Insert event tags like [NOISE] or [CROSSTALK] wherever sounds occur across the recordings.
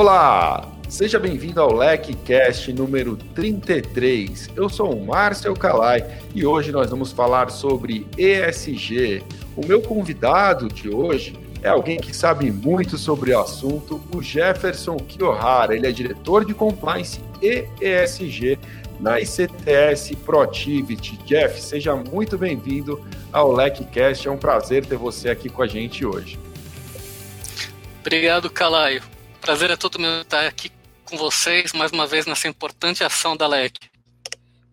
Olá, seja bem-vindo ao LecCast número 33. Eu sou o Márcio Calai e hoje nós vamos falar sobre ESG. O meu convidado de hoje é alguém que sabe muito sobre o assunto, o Jefferson Kiyohara. Ele é diretor de compliance e ESG na ICTS Protivity. Jeff, seja muito bem-vindo ao LecCast. É um prazer ter você aqui com a gente hoje. Obrigado, Calaio. Prazer é todo meu estar aqui com vocês mais uma vez nessa importante ação da LEC.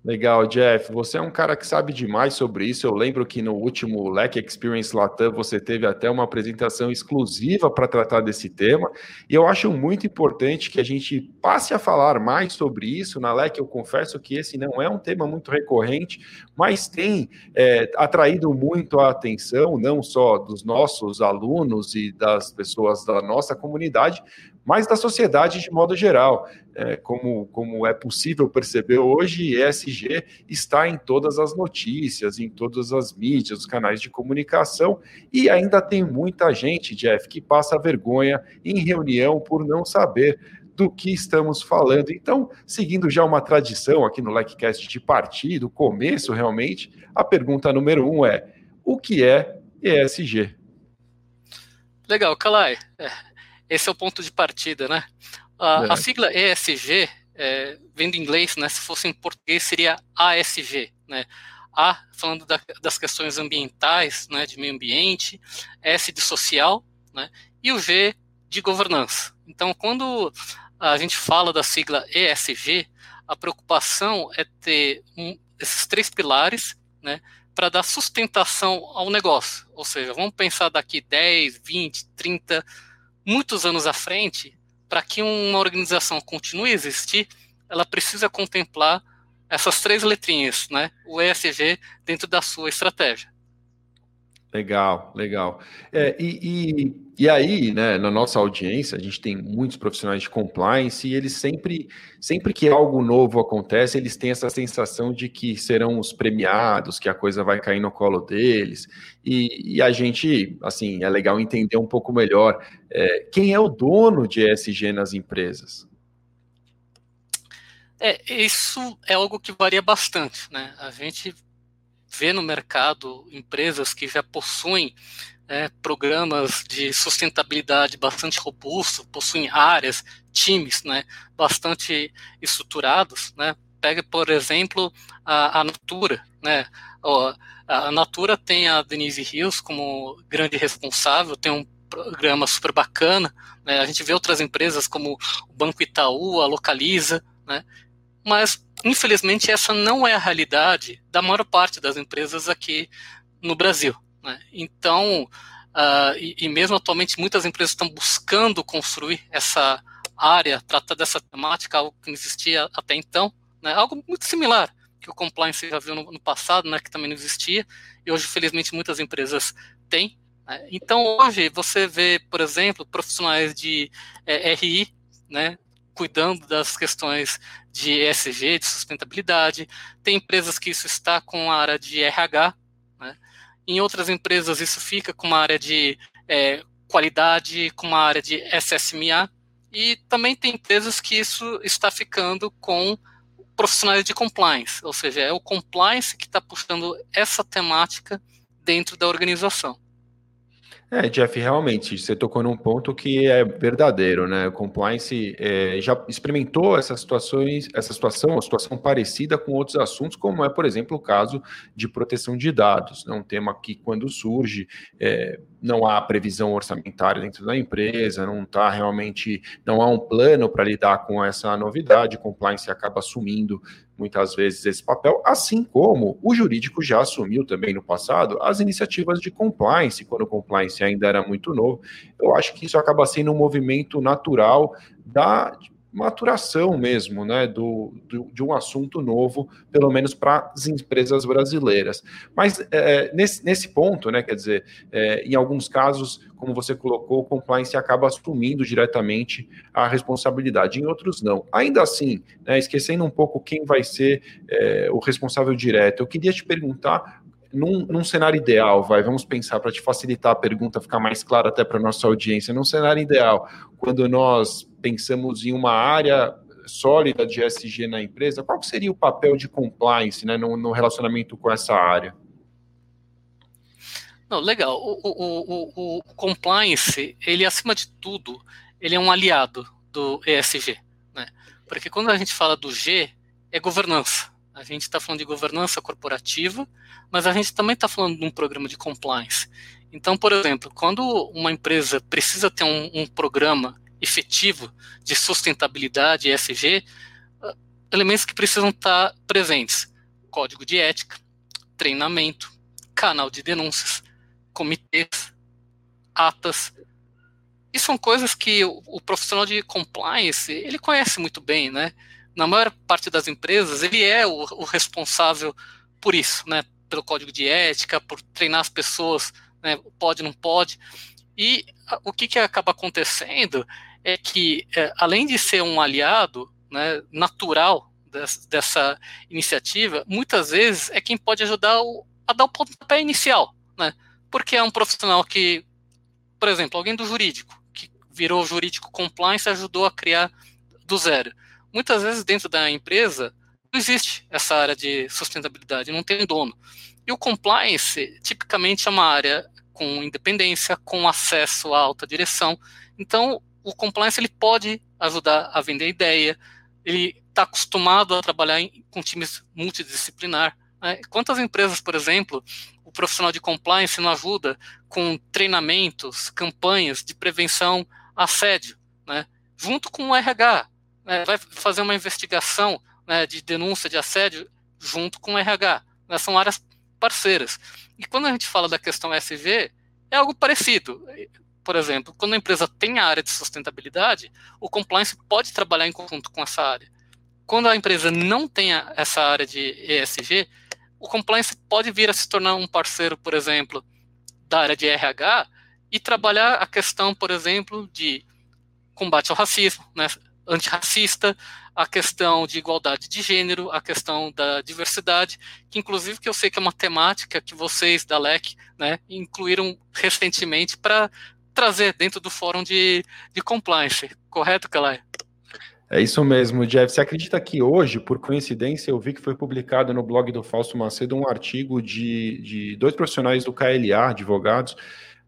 Legal, Jeff. Você é um cara que sabe demais sobre isso. Eu lembro que no último LEC Experience Latam você teve até uma apresentação exclusiva para tratar desse tema. E eu acho muito importante que a gente passe a falar mais sobre isso. Na LEC, eu confesso que esse não é um tema muito recorrente, mas tem é, atraído muito a atenção, não só dos nossos alunos e das pessoas da nossa comunidade, mas da sociedade de modo geral. É, como, como é possível perceber hoje, ESG está em todas as notícias, em todas as mídias, os canais de comunicação, e ainda tem muita gente, Jeff, que passa vergonha em reunião por não saber do que estamos falando. Então, seguindo já uma tradição aqui no LikeCast de partir, do começo realmente, a pergunta número um é: o que é ESG? Legal, Kalai. É, esse é o ponto de partida, né? A, é. a sigla ESG, é, vem do inglês, né? Se fosse em português, seria ASG, né? A, falando da, das questões ambientais, né, de meio ambiente, S de social, né, e o G de governança. Então, quando a gente fala da sigla ESG, a preocupação é ter um, esses três pilares, né, para dar sustentação ao negócio. Ou seja, vamos pensar daqui 10, 20, 30, muitos anos à frente, para que uma organização continue a existir, ela precisa contemplar essas três letrinhas, né? O ESG dentro da sua estratégia. Legal, legal. É, e, e, e, aí, né, na nossa audiência, a gente tem muitos profissionais de compliance e eles sempre, sempre que algo novo acontece, eles têm essa sensação de que serão os premiados, que a coisa vai cair no colo deles. E, e a gente, assim, é legal entender um pouco melhor é, quem é o dono de ESG nas empresas. É, isso é algo que varia bastante, né? A gente vê no mercado empresas que já possuem é, programas de sustentabilidade bastante robustos, possuem áreas, times né, bastante estruturados. Né? Pega, por exemplo, a, a Natura. Né? a Natura tem a Denise Rios como grande responsável, tem um programa super bacana. Né? A gente vê outras empresas como o Banco Itaú, a Localiza, né? mas infelizmente essa não é a realidade da maior parte das empresas aqui no Brasil. Né? Então, uh, e, e, mesmo atualmente muitas empresas estão buscando construir essa área, tratar dessa temática, algo que não existia até então, né? algo muito similar que o compliance já viu no, no, passado, né, que também não existia, e hoje, felizmente, muitas empresas têm. Né? Então, hoje, você vê, por exemplo, profissionais de é, RI, né, cuidando das questões de ESG, de sustentabilidade. Tem empresas que isso está com a área de RH. Né? Em outras empresas, isso fica com uma área de é, qualidade, com uma área de SSMA. E também tem empresas que isso está ficando com profissionais de compliance, ou seja, é o compliance que está puxando essa temática dentro da organização. É, Jeff, realmente, você tocou num ponto que é verdadeiro, né? O compliance é, já experimentou essas situações, essa situação, uma situação parecida com outros assuntos, como é, por exemplo, o caso de proteção de dados. É um tema que, quando surge, é, não há previsão orçamentária dentro da empresa, não está realmente, não há um plano para lidar com essa novidade, compliance acaba assumindo muitas vezes esse papel, assim como o jurídico já assumiu também no passado as iniciativas de compliance, quando o compliance ainda era muito novo. Eu acho que isso acaba sendo um movimento natural da maturação mesmo, né, do, do, de um assunto novo, pelo menos para as empresas brasileiras. Mas é, nesse, nesse ponto, né, quer dizer, é, em alguns casos, como você colocou, o compliance acaba assumindo diretamente a responsabilidade, em outros não. Ainda assim, né, esquecendo um pouco quem vai ser é, o responsável direto, eu queria te perguntar num, num, cenário ideal, vai, vamos pensar para te facilitar a pergunta, ficar mais clara até para nossa audiência. Num cenário ideal, quando nós pensamos em uma área sólida de SG na empresa, qual seria o papel de compliance né, no, no relacionamento com essa área? Não, legal. O, o, o, o, compliance, ele acima de tudo, ele é um aliado do ESG, né? Porque quando a gente fala do G, é governança. A gente está falando de governança corporativa, mas a gente também está falando de um programa de compliance. Então, por exemplo, quando uma empresa precisa ter um, um programa efetivo de sustentabilidade ESG, ah, elementos que precisam estar presentes: código de ética, treinamento, canal de denúncias, comitês, atas. E são coisas que o, o profissional de compliance ele conhece muito bem, né? Na maior parte das empresas, ele é o, o responsável por isso, né? Pelo código de ética, por treinar as pessoas, né? Pode, não pode. E o que, que acaba acontecendo é que, é, além de ser um aliado né, natural dessa, dessa, iniciativa, muitas vezes é quem pode ajudar o, a dar o pontapé inicial, né? Porque é um profissional que, por exemplo, alguém do jurídico, que virou jurídico compliance, ajudou a criar do zero. Muitas vezes dentro da empresa não existe essa área de sustentabilidade, não tem dono. E o compliance, tipicamente, é uma área com independência, com acesso à alta direção. Então, o compliance ele pode ajudar a vender ideia, ele está acostumado a trabalhar em, com times multidisciplinar. Né? Quantas empresas, por exemplo, o profissional de compliance não ajuda com treinamentos, campanhas de prevenção a assédio, né? junto com o RH, né? vai fazer uma investigação né, de denúncia de assédio junto com o RH. Né? São áreas parceiras. E quando a gente fala da questão SG, é algo parecido por exemplo, quando a empresa tem a área de sustentabilidade, o compliance pode trabalhar em conjunto com essa área. Quando a empresa não tem essa área de ESG, o compliance pode vir a se tornar um parceiro, por exemplo, da área de RH e trabalhar a questão, por exemplo, de combate ao racismo, né, antirracista, a questão de igualdade de gênero, a questão da diversidade, que inclusive que eu sei que é uma temática que vocês da LEC né, incluíram recentemente para trazer dentro do fórum de, de compliance. Correto, Calai? É isso mesmo, Jeff. Você acredita que hoje, por coincidência, eu vi que foi publicado no blog do Fausto Macedo um artigo de, de dois profissionais do KLA, advogados,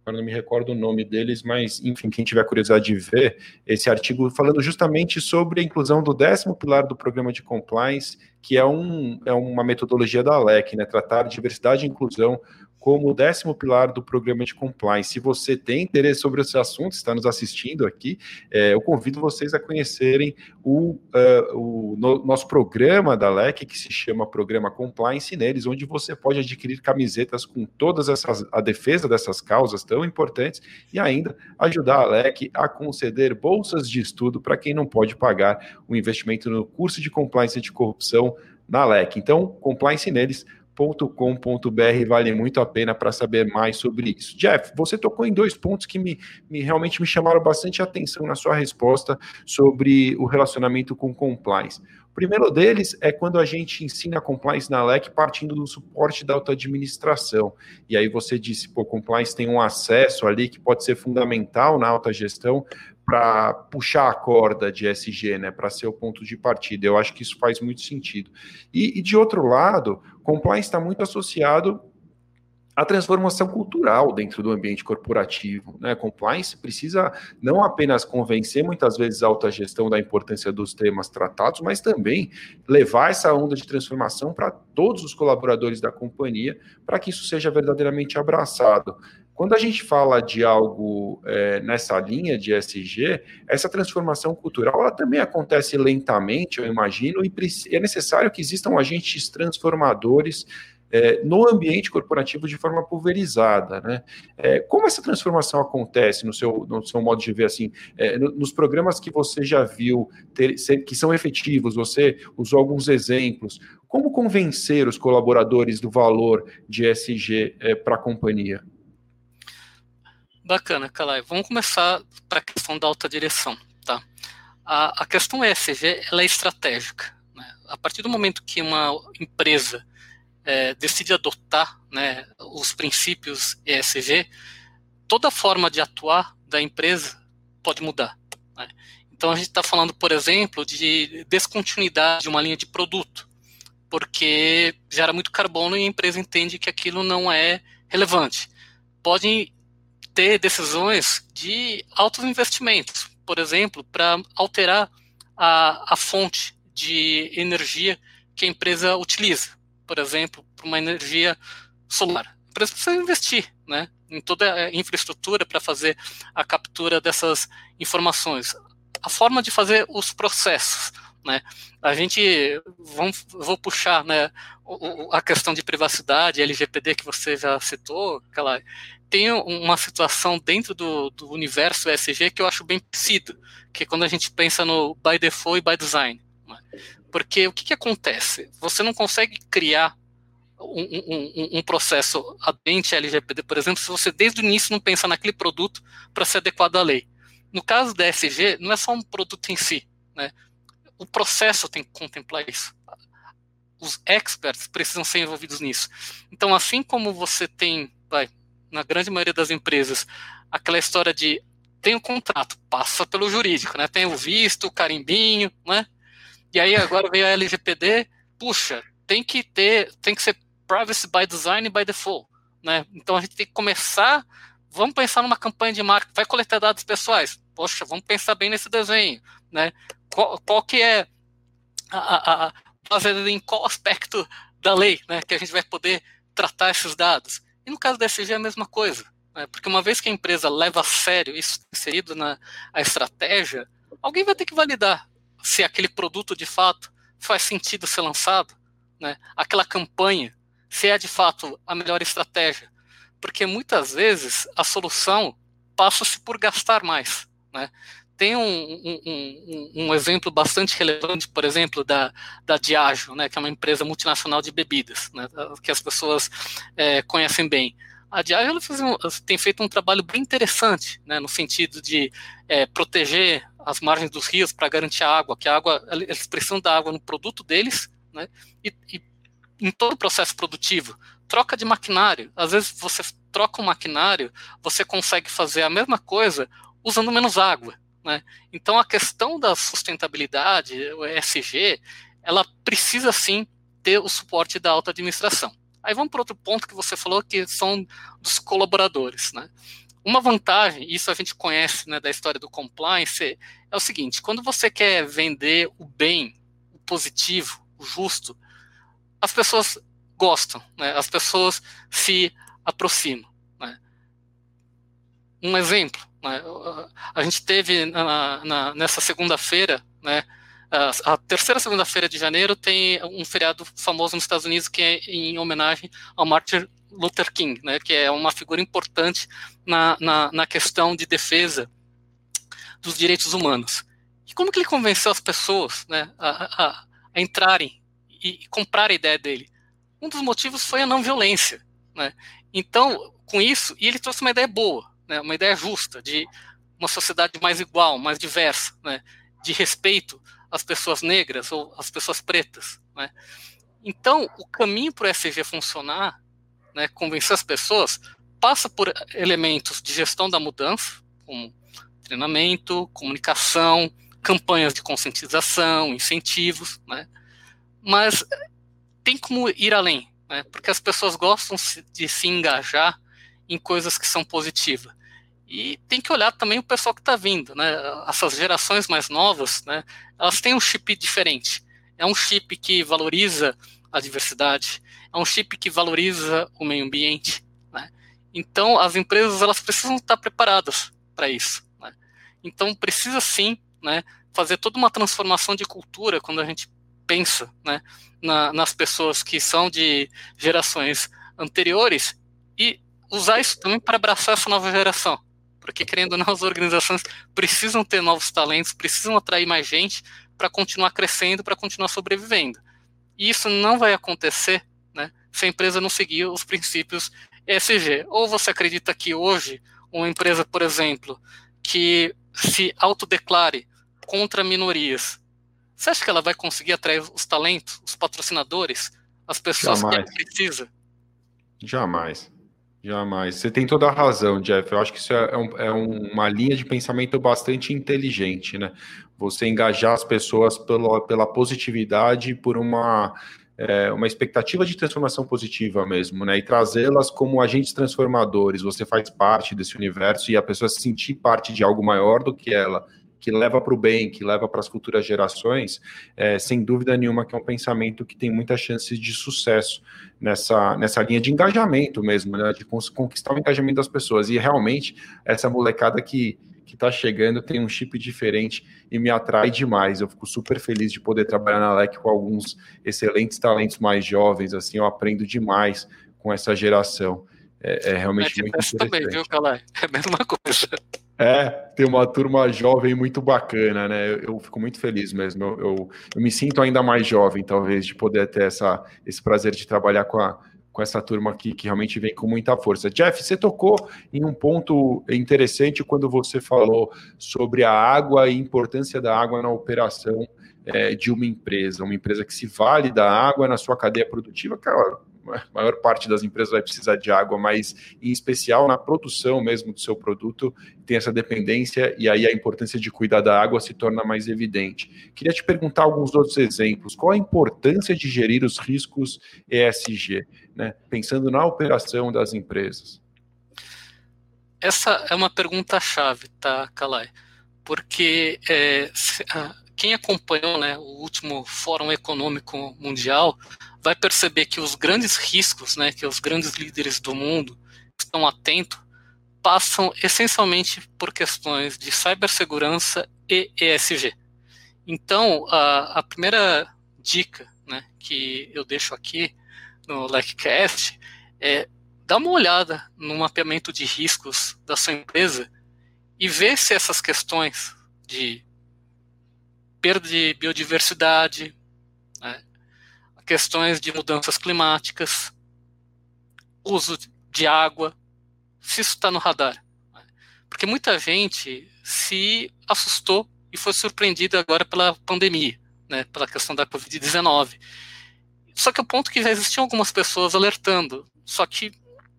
agora não me recordo o nome deles, mas, enfim, quem tiver curiosidade de ver esse artigo falando justamente sobre a inclusão do décimo pilar do programa de compliance, que é, um, é uma metodologia da LEC, né? Tratar diversidade e inclusão como o décimo pilar do programa de compliance. Se você tem interesse sobre esse assunto, está nos assistindo aqui, é, eu convido vocês a conhecerem o, uh, o no, nosso programa da LEC, que se chama Programa Compliance neles, onde você pode adquirir camisetas com todas essas, a defesa dessas causas tão importantes e ainda ajudar a LEC a conceder bolsas de estudo para quem não pode pagar o investimento no curso de compliance de corrupção na LEC. Então, compliance neles com.br vale muito a pena para saber mais sobre isso. Jeff, você tocou em dois pontos que me, me realmente me chamaram bastante atenção na sua resposta sobre o relacionamento com compliance. O primeiro deles é quando a gente ensina compliance na LEC partindo do suporte da auto-administração. E aí você disse, pô, compliance tem um acesso ali que pode ser fundamental na alta gestão para puxar a corda de SG, né, para ser o ponto de partida. Eu acho que isso faz muito sentido. E, e de outro lado, compliance está muito associado à transformação cultural dentro do ambiente corporativo. Né? Compliance precisa não apenas convencer muitas vezes a alta gestão da importância dos temas tratados, mas também levar essa onda de transformação para todos os colaboradores da companhia, para que isso seja verdadeiramente abraçado. Quando a gente fala de algo é, nessa linha de SG, essa transformação cultural ela também acontece lentamente, eu imagino, e é necessário que existam agentes transformadores é, no ambiente corporativo de forma pulverizada. Né? É, como essa transformação acontece no seu, no seu modo de ver assim, é, nos programas que você já viu ter, ser, que são efetivos, você usou alguns exemplos. Como convencer os colaboradores do valor de SG é, para a companhia? Bacana, Calai. Vamos começar para a questão da alta direção. Tá? A, a questão ESG ela é estratégica. Né? A partir do momento que uma empresa é, decide adotar né, os princípios ESG, toda forma de atuar da empresa pode mudar. Né? Então a gente está falando, por exemplo, de descontinuidade de uma linha de produto, porque gera muito carbono e a empresa entende que aquilo não é relevante. Podem ter decisões de altos investimentos, por exemplo, para alterar a, a fonte de energia que a empresa utiliza por exemplo, para uma energia solar. A empresa precisa investir né, em toda a infraestrutura para fazer a captura dessas informações. A forma de fazer os processos. Né? A gente, vamos, vou puxar né, a questão de privacidade, LGPD que você já citou, aquela, tem uma situação dentro do, do universo ESG que eu acho bem parecido, que é quando a gente pensa no by default e by design. Né? Porque o que, que acontece? Você não consegue criar um, um, um, processo aderente LGPD, por exemplo, se você desde o início não pensa naquele produto para ser adequado à lei. No caso da SG, não é só um produto em si, né? O processo tem que contemplar isso. Os experts precisam ser envolvidos nisso. Então, assim como você tem, vai, na grande maioria das empresas, aquela história de tem o um contrato, passa pelo jurídico, né? Tem o visto, o carimbinho, né? E aí agora veio a LGPD, puxa, tem que ter, tem que ser privacy by design by default, né? Então a gente tem que começar, vamos pensar numa campanha de marketing, vai coletar dados pessoais, poxa, vamos pensar bem nesse desenho, né? Qual, qual que é a, a, a, em qual aspecto da lei, né, que a gente vai poder tratar esses dados? E no caso da SG é a mesma coisa, né? porque uma vez que a empresa leva a sério isso inserido na a estratégia, alguém vai ter que validar se aquele produto de fato faz sentido ser lançado, né? Aquela campanha, se é de fato a melhor estratégia, porque muitas vezes a solução passa-se por gastar mais, né? Tem um, um, um, um, exemplo bastante relevante, por exemplo, da, da Diageo, né, que é uma empresa multinacional de bebidas, né, que as pessoas é, conhecem bem. A Diageo tem feito um trabalho bem interessante, né, no sentido de é, proteger as margens dos rios para garantir a água, que a água, eles precisam da água no produto deles, né? E, e em todo o processo produtivo, troca de maquinário. Às vezes você troca um maquinário, você consegue fazer a mesma coisa usando menos água, né? Então a questão da sustentabilidade, o ESG, ela precisa sim ter o suporte da alta administração. Aí vamos para outro ponto que você falou que são dos colaboradores, né? Uma vantagem, isso a gente conhece né, da história do compliance, é o seguinte: quando você quer vender o bem, o positivo, o justo, as pessoas gostam, né, as pessoas se aproximam. Né. Um exemplo: a gente teve na, na, nessa segunda-feira, né, a, a terceira segunda-feira de janeiro tem um feriado famoso nos Estados Unidos que é em homenagem ao Martin Luther King, né, que é uma figura importante na, na, na questão de defesa dos direitos humanos. E como que ele convenceu as pessoas né, a, a, a entrarem e comprar a ideia dele? Um dos motivos foi a não violência. Né? Então, com isso, e ele trouxe uma ideia boa, né, uma ideia justa, de uma sociedade mais igual, mais diversa, né, de respeito às pessoas negras ou às pessoas pretas. Né? Então, o caminho para o SG funcionar né, convencer as pessoas, passa por elementos de gestão da mudança, como treinamento, comunicação, campanhas de conscientização, incentivos, né? Mas tem como ir além, né? Porque as pessoas gostam de se engajar em coisas que são positivas. E tem que olhar também o pessoal que está vindo, né? Essas gerações mais novas, né? Elas têm um chip diferente. É um chip que valoriza a diversidade, é um chip que valoriza o meio ambiente. Né? Então, as empresas elas precisam estar preparadas para isso. Né? Então, precisa sim né, fazer toda uma transformação de cultura quando a gente pensa né, na, nas pessoas que são de gerações anteriores e usar isso também para abraçar essa nova geração. Porque, querendo ou não, as organizações precisam ter novos talentos, precisam atrair mais gente para continuar crescendo, para continuar sobrevivendo. E isso não vai acontecer né, se a empresa não seguir os princípios ESG. Ou você acredita que hoje uma empresa, por exemplo, que se autodeclare contra minorias, você acha que ela vai conseguir atrair os talentos, os patrocinadores, as pessoas Jamais. que precisa. Jamais. Jamais. Você tem toda a razão, Jeff. Eu acho que isso é, um, é, uma linha de pensamento bastante inteligente, né? Você engajar as pessoas pela, pela positividade, por uma, é, uma expectativa de transformação positiva mesmo, né? E trazê-las como agentes transformadores. Você faz parte desse universo e a pessoa se sentir parte de algo maior do que ela que leva para o bem, que leva para as futuras gerações, é, sem dúvida nenhuma que é um pensamento que tem muitas chances de sucesso nessa, nessa linha de engajamento mesmo, né, de conquistar o engajamento das pessoas. E realmente, essa molecada que que está chegando tem um chip diferente e me atrai demais. Eu fico super feliz de poder trabalhar na LEC com alguns excelentes talentos mais jovens. Assim, eu aprendo demais com essa geração. É, é realmente muito interessante. também, viu, Calai? É a mesma coisa. É, tem uma turma jovem muito bacana, né? Eu, eu fico muito feliz mesmo. Eu, eu, eu, me sinto ainda mais jovem, talvez, de poder ter essa, esse prazer de trabalhar com, a, com essa turma aqui que realmente vem com muita força. Jeff, você tocou em um ponto interessante quando você falou sobre a água e a importância da água na operação é, de uma empresa, uma empresa que se vale da água na sua cadeia produtiva, cara, maior parte das empresas vai precisar de água, mas em especial na produção mesmo do seu produto, tem essa dependência e aí a importância de cuidar da água se torna mais evidente. Queria te perguntar alguns outros exemplos. Qual a importância de gerir os riscos ESG, né? pensando na operação das empresas? Essa é uma pergunta chave, tá, Kalai? Porque é, quem acompanhou né, o último Fórum Econômico Mundial vai perceber que os grandes riscos, né, que os grandes líderes do mundo estão atentos, passam essencialmente por questões de cibersegurança e ESG. Então, a, a primeira dica né, que eu deixo aqui no LECCast é dar uma olhada no mapeamento de riscos da sua empresa e ver se essas questões de perda de biodiversidade, questões de mudanças climáticas, uso de água, se isso está no radar. Porque muita gente se assustou e foi surpreendida agora pela pandemia, né, pela questão da Covid-19. Só que o ponto é que já existiam algumas pessoas alertando, só que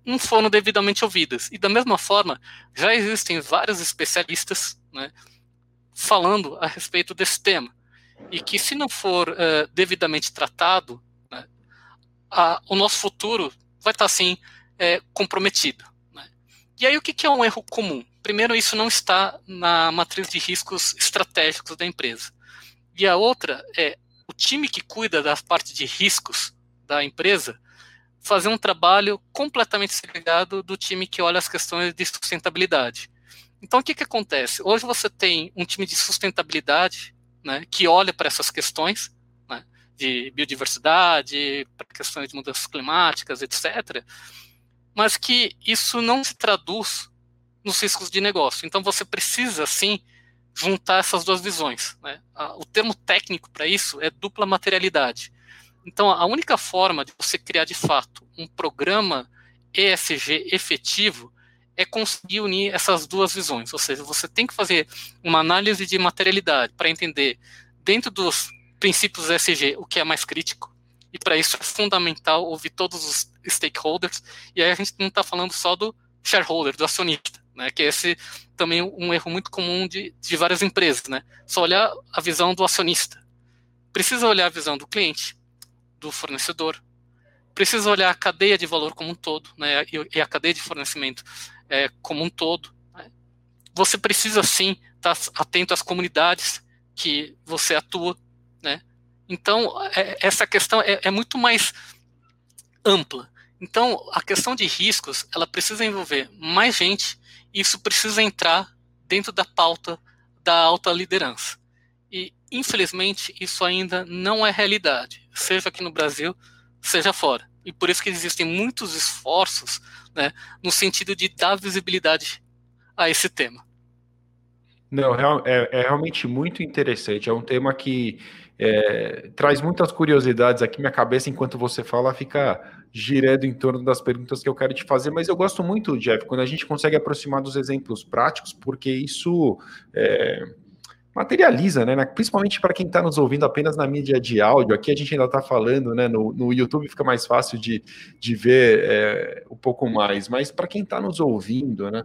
não foram devidamente ouvidas. E da mesma forma, já existem vários especialistas né, falando a respeito desse tema. E que, se não for uh, devidamente tratado, né, a, o nosso futuro vai estar, assim, é, comprometido. Né? E aí, o que, que é um erro comum? Primeiro, isso não está na matriz de riscos estratégicos da empresa. E a outra é o time que cuida da parte de riscos da empresa fazer um trabalho completamente segregado do time que olha as questões de sustentabilidade. Então, o que, que acontece? Hoje você tem um time de sustentabilidade né, que olha para essas questões né, de biodiversidade, para questões de mudanças climáticas, etc., mas que isso não se traduz nos riscos de negócio. Então, você precisa, sim, juntar essas duas visões. Né? O termo técnico para isso é dupla materialidade. Então, a única forma de você criar, de fato, um programa ESG efetivo é conseguir unir essas duas visões. Ou seja, você tem que fazer uma análise de materialidade para entender, dentro dos princípios ESG, o que é mais crítico. E para isso é fundamental ouvir todos os stakeholders. E aí a gente não está falando só do shareholder, do acionista, né? que é esse também um erro muito comum de, de várias empresas. Né? Só olhar a visão do acionista. Precisa olhar a visão do cliente, do fornecedor, precisa olhar a cadeia de valor como um todo, né, e, a cadeia de fornecimento é, como um todo. Né? Você precisa sim estar atento às comunidades que você atua, né? Então é, essa questão é, é muito mais ampla. Então a questão de riscos ela precisa envolver mais gente. E isso precisa entrar dentro da pauta da alta liderança. E infelizmente isso ainda não é realidade, seja aqui no Brasil, seja fora. E por isso que existem muitos esforços né, no sentido de dar visibilidade a esse tema. Não, é, é realmente muito interessante. É um tema que é, traz muitas curiosidades aqui. Minha cabeça, enquanto você fala, fica girando em torno das perguntas que eu quero te fazer. Mas eu gosto muito, Jeff, quando a gente consegue aproximar dos exemplos práticos, porque isso é, materializa, né? Principalmente para quem está nos ouvindo apenas na mídia de áudio. Aqui a gente ainda está falando, né? No, no YouTube fica mais fácil de, de ver é, um pouco mais, mas para quem está nos ouvindo, né?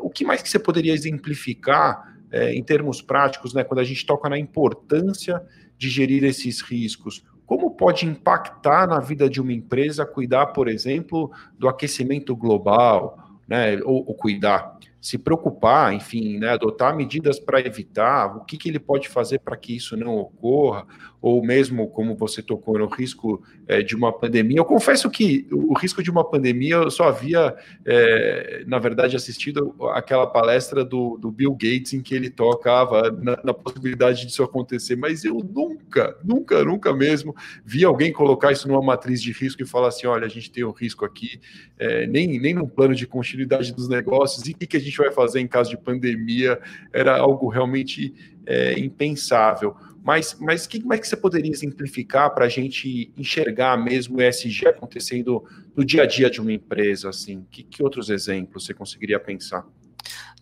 O que mais que você poderia exemplificar é, em termos práticos, né? Quando a gente toca na importância de gerir esses riscos, como pode impactar na vida de uma empresa cuidar, por exemplo, do aquecimento global, né? Ou, ou cuidar se preocupar, enfim, né, adotar medidas para evitar, o que, que ele pode fazer para que isso não ocorra, ou mesmo, como você tocou, no risco é, de uma pandemia. Eu confesso que o risco de uma pandemia eu só havia, é, na verdade, assistido aquela palestra do, do, Bill Gates em que ele tocava na, na, possibilidade disso acontecer, mas eu nunca, nunca, nunca mesmo vi alguém colocar isso numa matriz de risco e falar assim: olha, a gente tem um risco aqui, é, nem, nem no plano de continuidade dos negócios, e o que, que a gente vai fazer em caso de pandemia? Era algo realmente é, impensável. Mas, mas o que mais que você poderia exemplificar para a gente enxergar mesmo o ESG acontecendo no dia a dia de uma empresa? Assim, que, que outros exemplos você conseguiria pensar?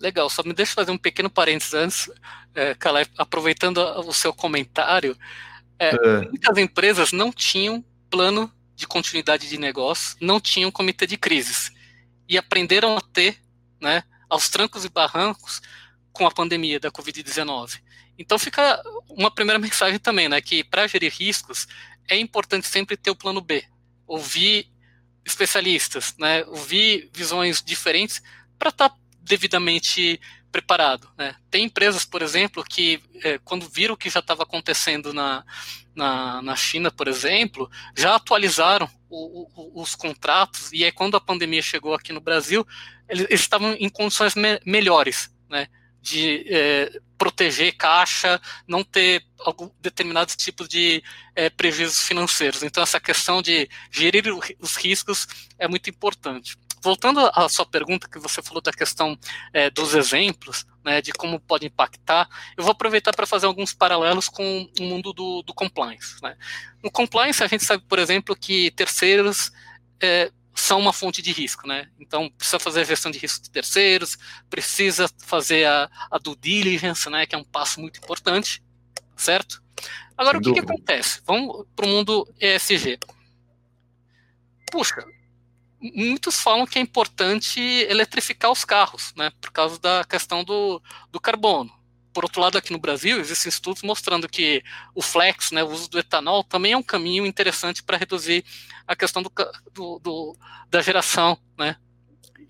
Legal, só me deixa fazer um pequeno parênteses antes, é, aproveitando o seu comentário. É, é. Muitas empresas não tinham plano de continuidade de negócio, não tinham comitê de crises e aprenderam a ter, né, aos trancos e barrancos com a pandemia da Covid-19. Então fica uma primeira [LAUGHS] mensagem também, né, que para gerir riscos é importante sempre ter o plano B, ouvir especialistas, né, ouvir visões diferentes para estar tá devidamente preparado. Né. Tem empresas, por exemplo, que é, quando viram o que já estava acontecendo na, na, na, China, por exemplo, já atualizaram o, o, os contratos e aí quando a pandemia chegou aqui no Brasil, eles, estavam em condições me melhores, né, de é, proteger caixa, não ter algum determinados tipos de é, prejuízos financeiros. Então, essa questão de gerir os riscos é muito importante. Voltando à sua pergunta, que você falou da questão é, dos exemplos, né, de como pode impactar, eu vou aproveitar para fazer alguns paralelos com o mundo do, do compliance. Né. No compliance, a gente sabe, por exemplo, que terceiros é, são uma fonte de risco, né? Então precisa fazer a gestão de risco de terceiros, precisa fazer a, a due diligence, né? Que é um passo muito importante, certo? Agora Sem o que, que acontece? Vamos para o mundo ESG. Puxa, muitos falam que é importante eletrificar os carros, né? Por causa da questão do, do carbono. Por outro lado, aqui no Brasil, existem estudos mostrando que o flex, né, o uso do etanol, também é um caminho interessante para reduzir a questão do, do, do, da geração né,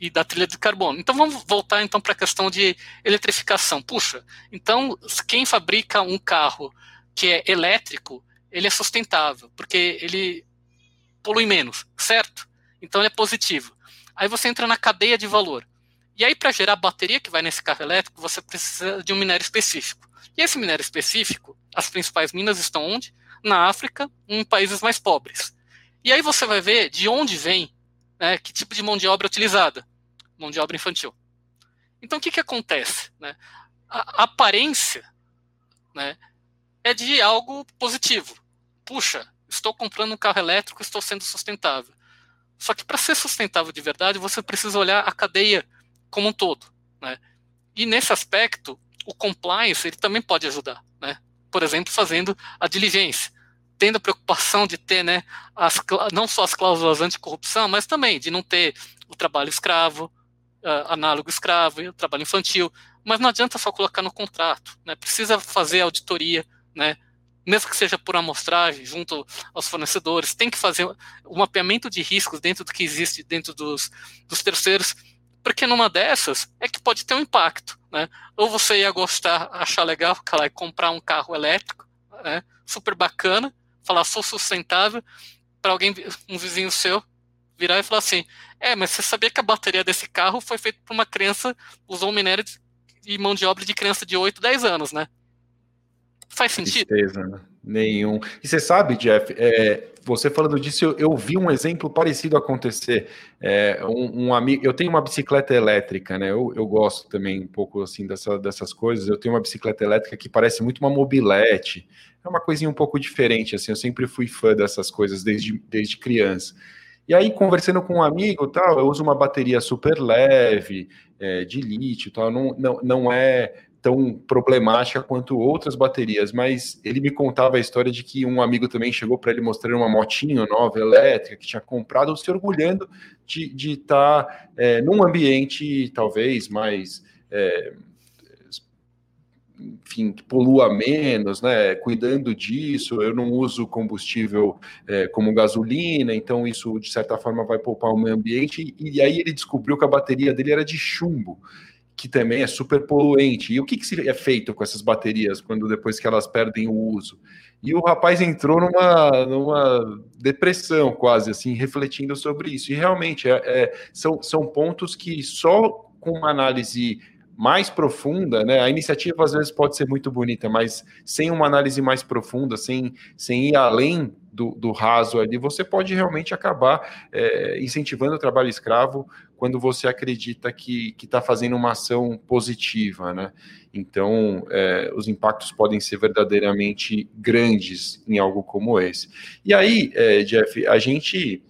e da trilha de carbono. Então vamos voltar então para a questão de eletrificação. Puxa, então quem fabrica um carro que é elétrico, ele é sustentável, porque ele polui menos, certo? Então ele é positivo. Aí você entra na cadeia de valor. E aí, para gerar a bateria que vai nesse carro elétrico, você precisa de um minério específico. E esse minério específico, as principais minas estão onde? Na África, em países mais pobres. E aí você vai ver de onde vem, né, que tipo de mão de obra é utilizada. Mão de obra infantil. Então, o que, que acontece? Né? A, a aparência né, é de algo positivo. Puxa, estou comprando um carro elétrico, estou sendo sustentável. Só que para ser sustentável de verdade, você precisa olhar a cadeia como um todo. Né? E nesse aspecto, o compliance ele também pode ajudar. Né? Por exemplo, fazendo a diligência, tendo a preocupação de ter né, as, não só as cláusulas anticorrupção, mas também de não ter o trabalho escravo, uh, análogo escravo, o trabalho infantil. Mas não adianta só colocar no contrato. Né? Precisa fazer auditoria, né? mesmo que seja por amostragem, junto aos fornecedores, tem que fazer o mapeamento de riscos dentro do que existe dentro dos, dos terceiros porque numa dessas é que pode ter um impacto, né? Ou você ia gostar, achar legal, cara, e comprar um carro elétrico, né? Super bacana, falar sou sustentável, para alguém, um vizinho seu, virar e falar assim: é, mas você sabia que a bateria desse carro foi feita por uma criança, usou minério e mão de obra de criança de 8, 10 anos, né? Faz sentido? Tristeza, né? Nenhum. E você sabe, Jeff, é, você falando disso, eu, eu, vi um exemplo parecido acontecer. É, um, um, amigo, eu tenho uma bicicleta elétrica, né? Eu, eu gosto também um pouco assim dessa, dessas coisas. Eu tenho uma bicicleta elétrica que parece muito uma mobilete. É uma coisinha um pouco diferente, assim. Eu sempre fui fã dessas coisas desde, desde criança. E aí, conversando com um amigo, tal, eu uso uma bateria super leve, é, de lítio, tal, não, não, não é tão problemática quanto outras baterias, mas ele me contava a história de que um amigo também chegou para ele mostrar uma motinha nova elétrica que tinha comprado, se orgulhando de estar tá, é, num ambiente talvez mais é, enfim, que polua menos, né? Cuidando disso, eu não uso combustível é, como gasolina, então isso de certa forma vai poupar o meio ambiente. E, e aí ele descobriu que a bateria dele era de chumbo que também é super poluente. E o que, que é feito com essas baterias quando depois que elas perdem o uso? E o rapaz entrou numa, numa depressão, quase assim, refletindo sobre isso. E realmente é, é, são, são pontos que só com uma análise mais profunda, né? A iniciativa às vezes pode ser muito bonita, mas sem uma análise mais profunda, sem, sem ir além do, do raso ali, você pode realmente acabar é, incentivando o trabalho escravo quando você acredita que está fazendo uma ação positiva, né? Então, é, os impactos podem ser verdadeiramente grandes em algo como esse. E aí, é, Jeff, a gente,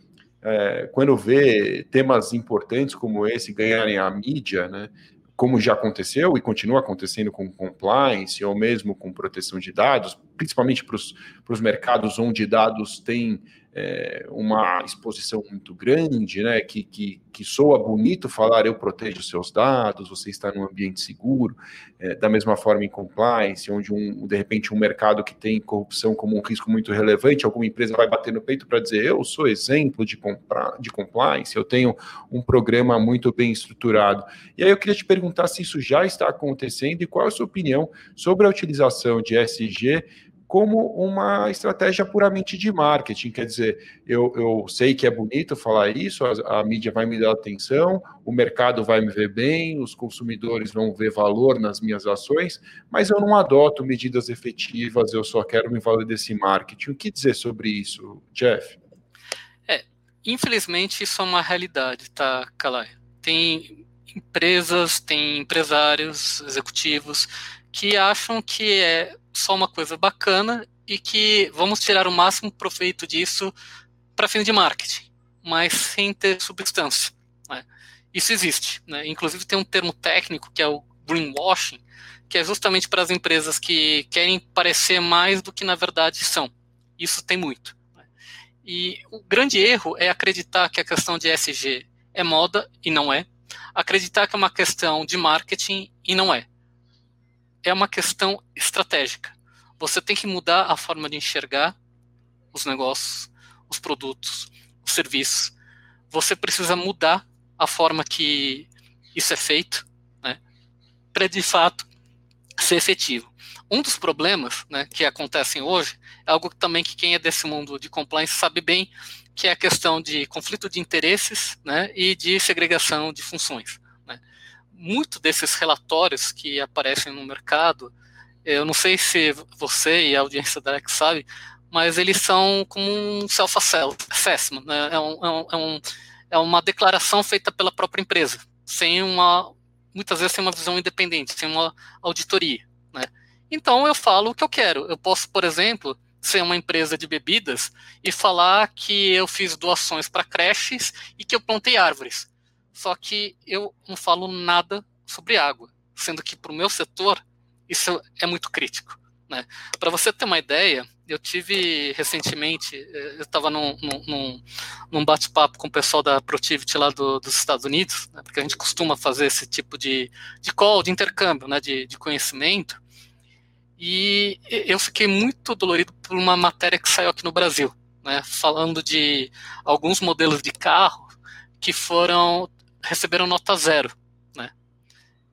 é, quando vê temas importantes como esse ganharem a mídia, né? Como já aconteceu e continua acontecendo com compliance ou mesmo com proteção de dados, principalmente para os mercados onde dados têm é, uma exposição muito grande, né, que, que, que, soa bonito falar eu protejo seus dados, você está num ambiente seguro, é, da mesma forma em compliance, onde um, de repente um mercado que tem corrupção como um risco muito relevante, alguma empresa vai bater no peito para dizer eu sou exemplo de, compra, de compliance, eu tenho um programa muito bem estruturado. E aí eu queria te perguntar se isso já está acontecendo e qual é a sua opinião sobre a utilização de SG como uma estratégia puramente de marketing. Quer dizer, eu, eu sei que é bonito falar isso, a, a, mídia vai me dar atenção, o mercado vai me ver bem, os consumidores vão ver valor nas minhas ações, mas eu não adoto medidas efetivas, eu só quero me valer desse marketing. O que dizer sobre isso, Jeff? É, infelizmente, isso é uma realidade, tá, Calai? Tem empresas, tem empresários, executivos que acham que é só uma coisa bacana e que vamos tirar o máximo proveito disso para fins de marketing, mas sem ter substância. Né? Isso existe. Né? Inclusive tem um termo técnico que é o greenwashing, que é justamente para as empresas que querem parecer mais do que na verdade são. Isso tem muito. Né? E o grande erro é acreditar que a questão de SG é moda e não é. Acreditar que é uma questão de marketing e não é é uma questão estratégica. Você tem que mudar a forma de enxergar os negócios, os produtos, os serviços. Você precisa mudar a forma que isso é feito, né, para de fato ser efetivo. Um dos problemas né, que acontecem hoje é algo também que quem é desse mundo de compliance sabe bem, que é a questão de conflito de interesses né, e de segregação de funções muito desses relatórios que aparecem no mercado, eu não sei se você e a audiência da Alex sabe, mas eles são como um self-assessment, né? é, é, um, é, um, é uma declaração feita pela própria empresa, sem uma, muitas vezes sem uma visão independente, sem uma auditoria. Né? Então eu falo o que eu quero. Eu posso, por exemplo, ser uma empresa de bebidas e falar que eu fiz doações para creches e que eu plantei árvores. Só que eu não falo nada sobre água, sendo que para o meu setor isso é muito crítico. Né? Para você ter uma ideia, eu tive recentemente, eh, eu estava num, num, num bate-papo com o pessoal da Protivity lá do, dos Estados Unidos, né, porque a gente costuma fazer esse tipo de, de call, de intercâmbio, né, de, de conhecimento, e eu fiquei muito dolorido por uma matéria que saiu aqui no Brasil, né, falando de alguns modelos de carro que foram receberam nota zero, né?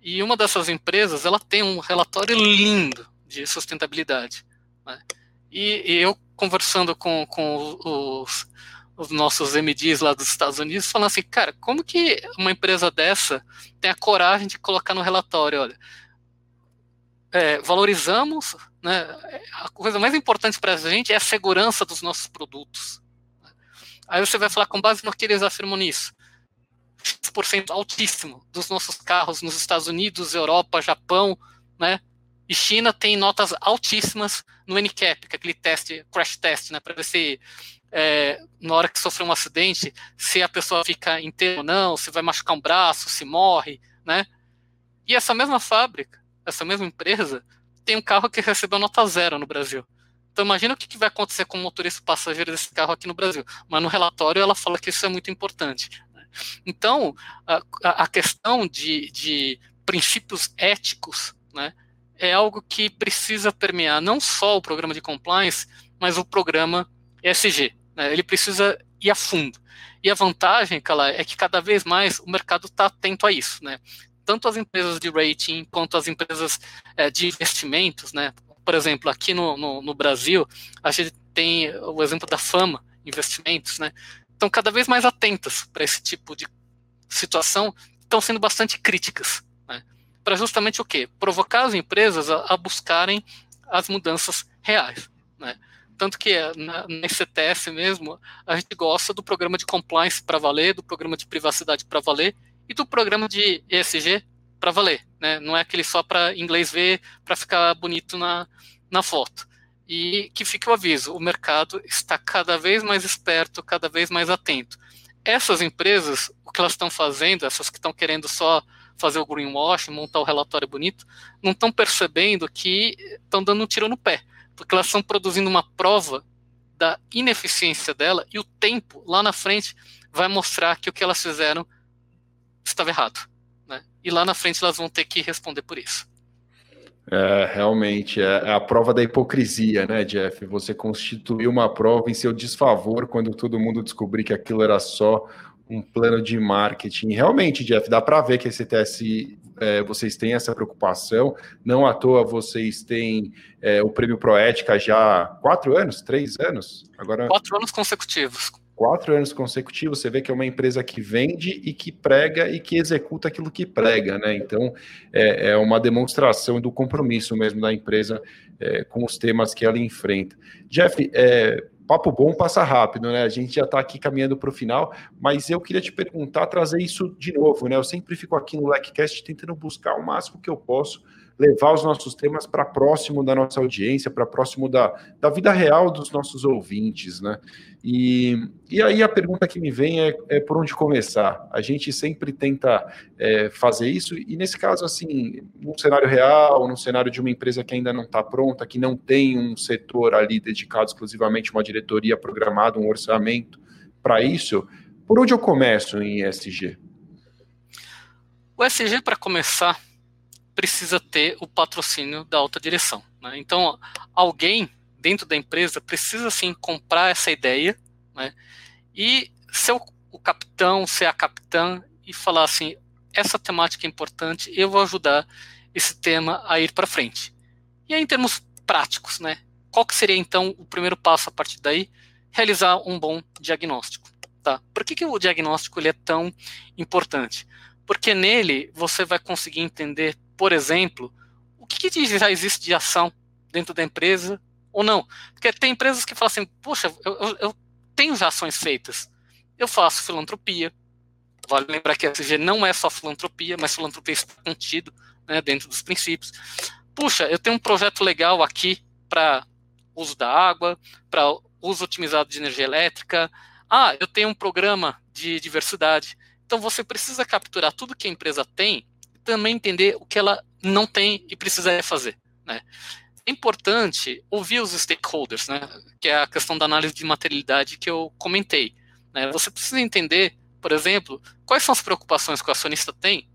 E uma dessas empresas, ela tem um relatório lindo de sustentabilidade, né? E, e eu conversando com, com os, os nossos MDs lá dos Estados Unidos, falando assim, cara, como que uma empresa dessa tem a coragem de colocar no relatório, olha, é, valorizamos, né, a coisa mais importante para a gente é a segurança dos nossos produtos. Aí você vai falar com base no que eles afirmam nisso. X% altíssimo dos nossos carros nos Estados Unidos, Europa, Japão, né? E China tem notas altíssimas no NCAP, que é aquele teste, crash test, né? Para ver se é, na hora que sofreu um acidente, se a pessoa fica inteira ou não, se vai machucar um braço, se morre, né? E essa mesma fábrica essa mesma empresa, tem um carro que recebeu nota zero no Brasil. Então imagina o que vai acontecer com o motorista passageiro desse carro aqui no Brasil. Mas no relatório ela fala que isso é muito importante. Então, a, a questão de, de princípios éticos né, é algo que precisa permear não só o programa de compliance, mas o programa ESG. Né? Ele precisa ir a fundo. E a vantagem, Cala, é que cada vez mais o mercado está atento a isso. Né? Tanto as empresas de rating quanto as empresas é, de investimentos, né? por exemplo, aqui no, no, no, Brasil, a gente tem o exemplo da Fama Investimentos, né? Estão cada vez mais atentas para esse tipo de situação, estão sendo bastante críticas, né? Para justamente o quê? Provocar as empresas a, a buscarem as mudanças reais, né? Tanto que na, na CTS mesmo, a gente gosta do programa de compliance para valer, do programa de privacidade para valer e do programa de ESG para valer, né? Não é aquele só para inglês ver, para ficar bonito na, na foto. E que fique o aviso, o mercado está cada vez mais esperto, cada vez mais atento. Essas empresas, o que elas estão fazendo, essas que estão querendo só fazer o greenwash, montar o relatório bonito, não estão percebendo que estão dando um tiro no pé, porque elas estão produzindo uma prova da ineficiência dela e o tempo lá na frente vai mostrar que o que elas fizeram estava errado. Né? E lá na frente elas vão ter que responder por isso. É, realmente, é, é a prova da hipocrisia, né, Jeff? Você constituiu uma prova em seu desfavor quando todo mundo descobrir que aquilo era só um plano de marketing. Realmente, Jeff, dá para ver que esse TSI, é, vocês têm essa preocupação. Não à toa vocês têm é, o prêmio Proética já há quatro anos, três anos? Agora... Quatro anos consecutivos quatro anos consecutivos, você vê que é uma empresa que vende e que prega e que executa aquilo que prega, né? Então, é, é uma demonstração do compromisso mesmo da empresa é, com os temas que ela enfrenta. Jeff, é, papo bom passa rápido, né? A gente já está aqui caminhando para o final, mas eu queria te perguntar, trazer isso de novo, né? Eu sempre fico aqui no LECCast tentando buscar o máximo que eu posso levar os nossos temas para próximo da nossa audiência, para próximo da, da vida real dos nossos ouvintes, né? E, e aí a pergunta que me vem é, é por onde começar. A gente sempre tenta é, fazer isso, e nesse caso, assim, num cenário real, num cenário de uma empresa que ainda não está pronta, que não tem um setor ali dedicado exclusivamente, uma diretoria programada, um orçamento para isso, por onde eu começo em ESG? O ESG, para começar, precisa ter o patrocínio da alta direção. Né? Então, alguém dentro da empresa precisa sim comprar essa ideia né? e ser o, capitão, ser a capitã e falar assim: essa temática é importante, eu vou ajudar esse tema a ir para frente. E aí, em termos práticos, né? Qual que seria então o primeiro passo a partir daí? Realizar um bom diagnóstico. Tá? Por que, que o diagnóstico ele é tão importante? Porque nele você vai conseguir entender por exemplo, o que, que já existe de ação dentro da empresa ou não. Porque tem empresas que falam assim, poxa, eu, eu, eu tenho já ações feitas. Eu faço filantropia. Vale lembrar que a SG não é só filantropia, mas filantropia está contido né, dentro dos princípios. Puxa, eu tenho um projeto legal aqui para uso da água, para uso otimizado de energia elétrica. Ah, eu tenho um programa de diversidade. Então você precisa capturar tudo que a empresa tem também entender o que ela não tem e precisa fazer. Né? É importante ouvir os stakeholders, né? que é a questão da análise de materialidade que eu comentei. Né? Você precisa entender, por exemplo, quais são as preocupações que o acionista tem,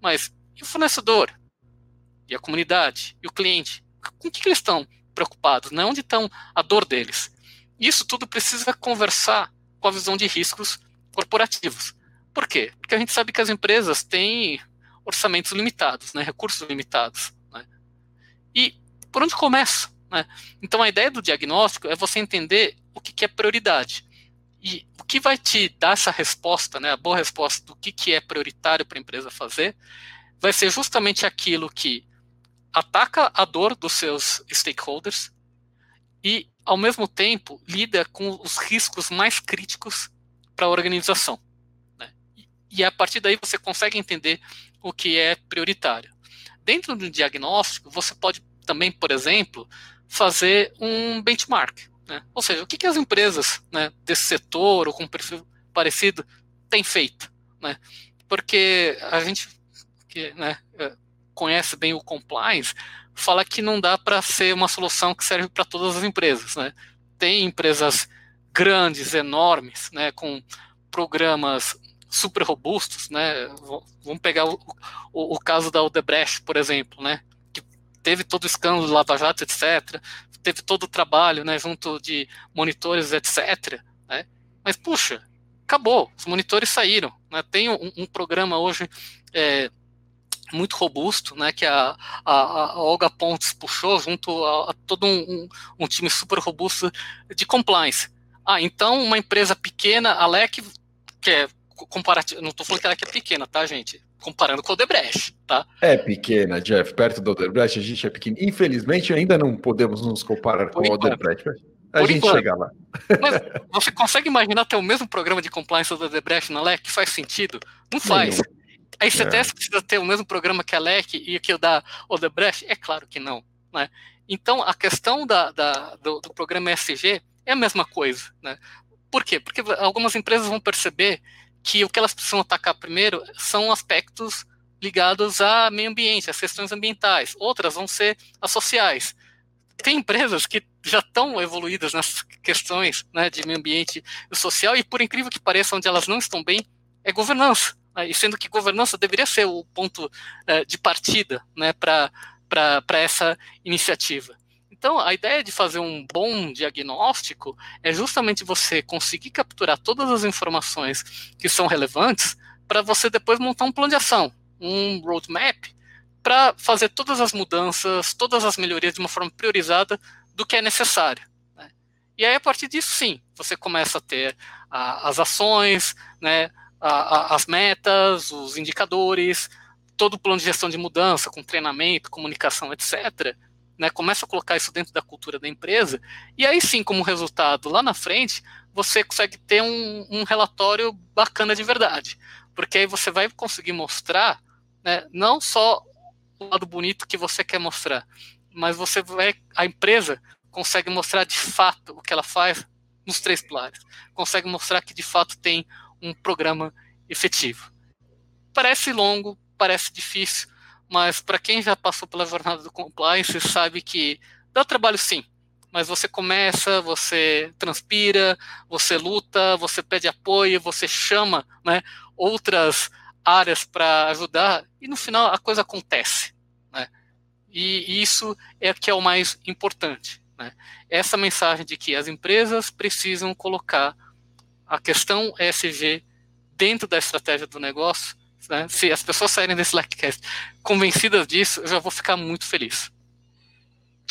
mas e o fornecedor? E a comunidade? E o cliente? Com o que, eles estão preocupados? Né? Onde estão a dor deles? Isso tudo precisa conversar com a visão de riscos corporativos. Por quê? Porque a gente sabe que as empresas têm orçamentos limitados, né, recursos limitados. Né? E por onde começa? Né? Então a ideia do diagnóstico é você entender o que, que é prioridade. E o que vai te dar essa resposta, né, a boa resposta do que, que é prioritário para a empresa fazer, vai ser justamente aquilo que ataca a dor dos seus stakeholders e, ao mesmo tempo, lida com os riscos mais críticos para a organização. E a partir daí você consegue entender o que é prioritário. Dentro do diagnóstico, você pode também, por exemplo, fazer um benchmark. Né? Ou seja, o que, que as empresas né, desse setor ou com perfil parecido têm feito. Né? Porque a gente, que, né, é, conhece bem o compliance, fala que não dá para ser uma solução que serve para todas as empresas. Né? Tem empresas grandes, enormes, né, com programas super robustos, né? Vamos pegar o, o, o, caso da Odebrecht, por exemplo, né? Que teve todo o escândalo do Lava Jato, etc. Teve todo o trabalho, né? Junto de monitores, etc. Né? Mas puxa, acabou. Os monitores saíram. Né? Tem um, um programa hoje é, muito robusto, né, que a, a, a, Olga Pontes puxou junto a, a todo um, um, um, time super robusto de compliance. Ah, então uma empresa pequena, a LEC, que é comparativo, não estou falando que a LEC é pequena, tá, gente? Comparando com o Odebrecht, tá? É pequena, Jeff, perto do Odebrecht a gente é pequeno. Infelizmente ainda não podemos nos comparar Por com o Odebrecht. A Por gente enquanto. chega lá. Mas você consegue imaginar ter o mesmo programa de compliance do Odebrecht na LEC? Faz sentido? Não faz. A ICTS é. precisa ter o mesmo programa que a LEC e que o da Odebrecht? É claro que não. Né? Então, a questão da, da do, do, programa ESG é a mesma coisa. Né? Por quê? Porque algumas empresas vão perceber que o que elas precisam atacar primeiro são aspectos ligados a meio ambiente, às questões ambientais. Outras vão ser as sociais. Tem empresas que já estão evoluídas nessas questões né, de meio ambiente e social, e por incrível que pareça, onde elas não estão bem, é governança. Né, e sendo que governança deveria ser o ponto uh, de partida né, para essa iniciativa. Então, a ideia de fazer um bom diagnóstico é justamente você conseguir capturar todas as informações que são relevantes para você depois montar um plano de ação, um roadmap, para fazer todas as mudanças, todas as melhorias de uma forma priorizada do que é necessário. Né? E aí, a partir disso, sim, você começa a ter a, as ações, né, a, a, as metas, os indicadores, todo o plano de gestão de mudança, com treinamento, comunicação, etc., né, começa a colocar isso dentro da cultura da empresa, e aí sim, como resultado, lá na frente, você consegue ter um, um relatório bacana de verdade. Porque aí você vai conseguir mostrar né, não só o lado bonito que você quer mostrar, mas você vai. A empresa consegue mostrar de fato o que ela faz nos três pilares. Consegue mostrar que de fato tem um programa efetivo. Parece longo, parece difícil, mas para quem já passou pela jornada do compliance sabe que dá trabalho sim. Mas você começa, você transpira, você luta, você pede apoio, você chama né, outras áreas para ajudar e no final a coisa acontece. Né? E isso é que é o mais importante. Né? Essa mensagem de que as empresas precisam colocar a questão ESG dentro da estratégia do negócio né? Se as pessoas saírem desse Slackcast convencidas disso, eu já vou ficar muito feliz.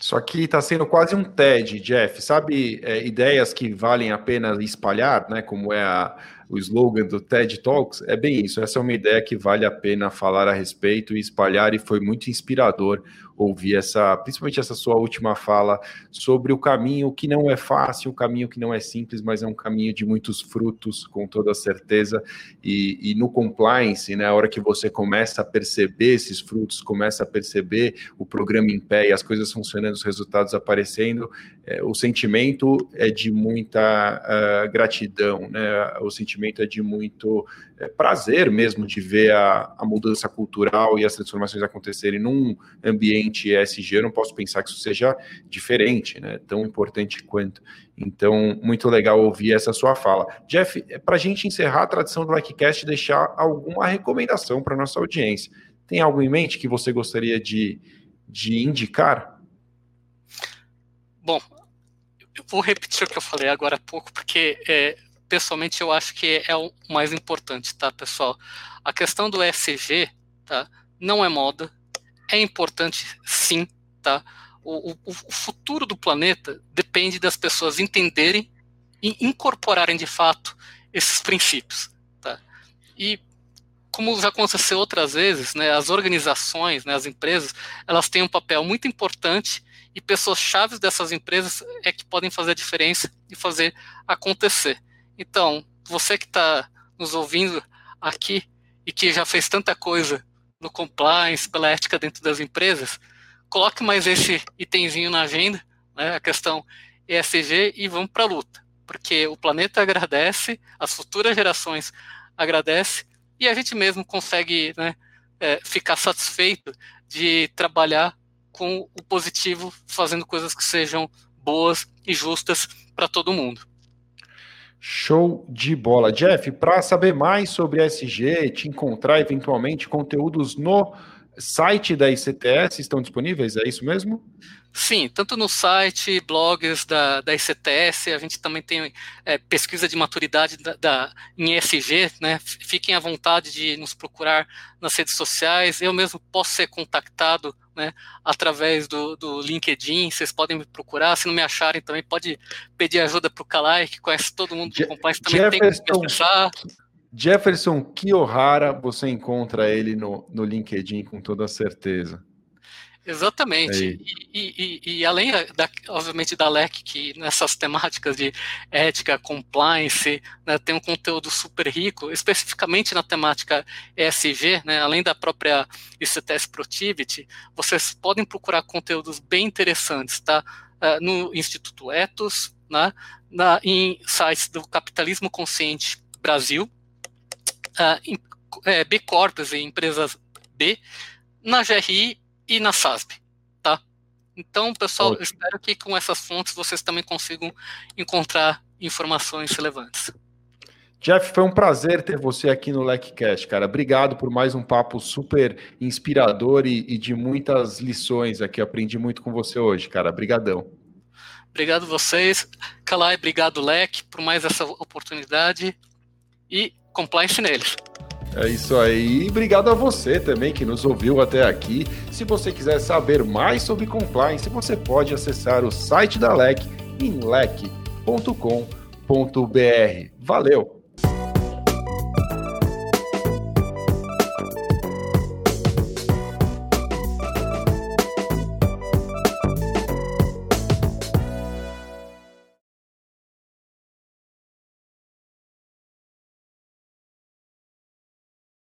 Isso aqui está sendo quase um TED, Jeff. Sabe, é, ideias que valem a pena espalhar, né? Como é a, o slogan do TED Talks, é bem isso. Essa é uma ideia que vale a pena falar a respeito e espalhar, e foi muito inspirador ouvir essa, principalmente essa sua última fala sobre o caminho que não é fácil, o caminho que não é simples, mas é um caminho de muitos frutos, com toda certeza. E, e no compliance, né, a hora que você começa a perceber esses frutos, começa a perceber o programa em pé e as coisas funcionando, os resultados aparecendo, é, o sentimento é de muita uh, gratidão, né? O sentimento é de muito é, prazer mesmo de ver a, a mudança cultural e as transformações acontecerem num ambiente ESG, eu não posso pensar que isso seja diferente, né? Tão importante quanto. Então, muito legal ouvir essa sua fala. Jeff, é para a gente encerrar a tradição do Likecast, deixar alguma recomendação para nossa audiência. Tem algo em mente que você gostaria de, de indicar? Bom, eu vou repetir o que eu falei agora há pouco, porque é, pessoalmente eu acho que é o mais importante, tá, pessoal? A questão do ESG, tá? Não é moda, é importante sim, tá? O, o, o, futuro do planeta depende das pessoas entenderem e incorporarem de fato esses princípios, tá? E como já aconteceu outras vezes, né, as organizações, né, as empresas, elas têm um papel muito importante e pessoas chaves dessas empresas é que podem fazer a diferença e fazer acontecer. Então, você que está nos ouvindo aqui e que já fez tanta coisa no compliance, pela ética dentro das empresas, coloque mais esse itemzinho na agenda, né, a questão ESG, e vamos para a luta. Porque o planeta agradece, as futuras gerações agradecem, e a gente mesmo consegue né, é, ficar satisfeito de trabalhar com o positivo, fazendo coisas que sejam boas e justas para todo mundo. Show de bola. Jeff, para saber mais sobre SG, te encontrar eventualmente conteúdos no site da ICTS estão disponíveis, é isso mesmo? Sim, tanto no site, blogs da, da ICTS, a gente também tem é, pesquisa de maturidade da, da, em ESG, né? Fiquem à vontade de nos procurar nas redes sociais. Eu mesmo posso ser contactado né, através do, do LinkedIn, vocês podem me procurar. Se não me acharem também, pode pedir ajuda para o Kalai, que conhece todo mundo do compliance, também Jefferson, tem que me acessar. Jefferson Kiyohara, você encontra ele no, no LinkedIn com toda certeza. Exatamente. E, e, e, e, além, da, obviamente, da LEC, que nessas temáticas de ética, compliance, né, tem um conteúdo super rico, especificamente na temática ESG, né, além da própria ICTS Productivity, vocês podem procurar conteúdos bem interessantes, tá? Uh, no Instituto Etos, né, na, em sites do Capitalismo Consciente Brasil, uh, em, é, B Corpus e empresas B, na GRI e na SASB, tá? Então, pessoal, Ótimo. espero que com essas fontes vocês também consigam encontrar informações relevantes. Jeff, foi um prazer ter você aqui no LecCast, cara. Obrigado por mais um papo super inspirador e, e de muitas lições aqui. Aprendi muito com você hoje, cara. Obrigadão. Obrigado vocês. Kalai, obrigado, Lec, por mais essa oportunidade. E compliance neles. É isso aí. E obrigado a você também que nos ouviu até aqui. Se você quiser saber mais sobre compliance, você pode acessar o site da LEC em lec.com.br. Valeu!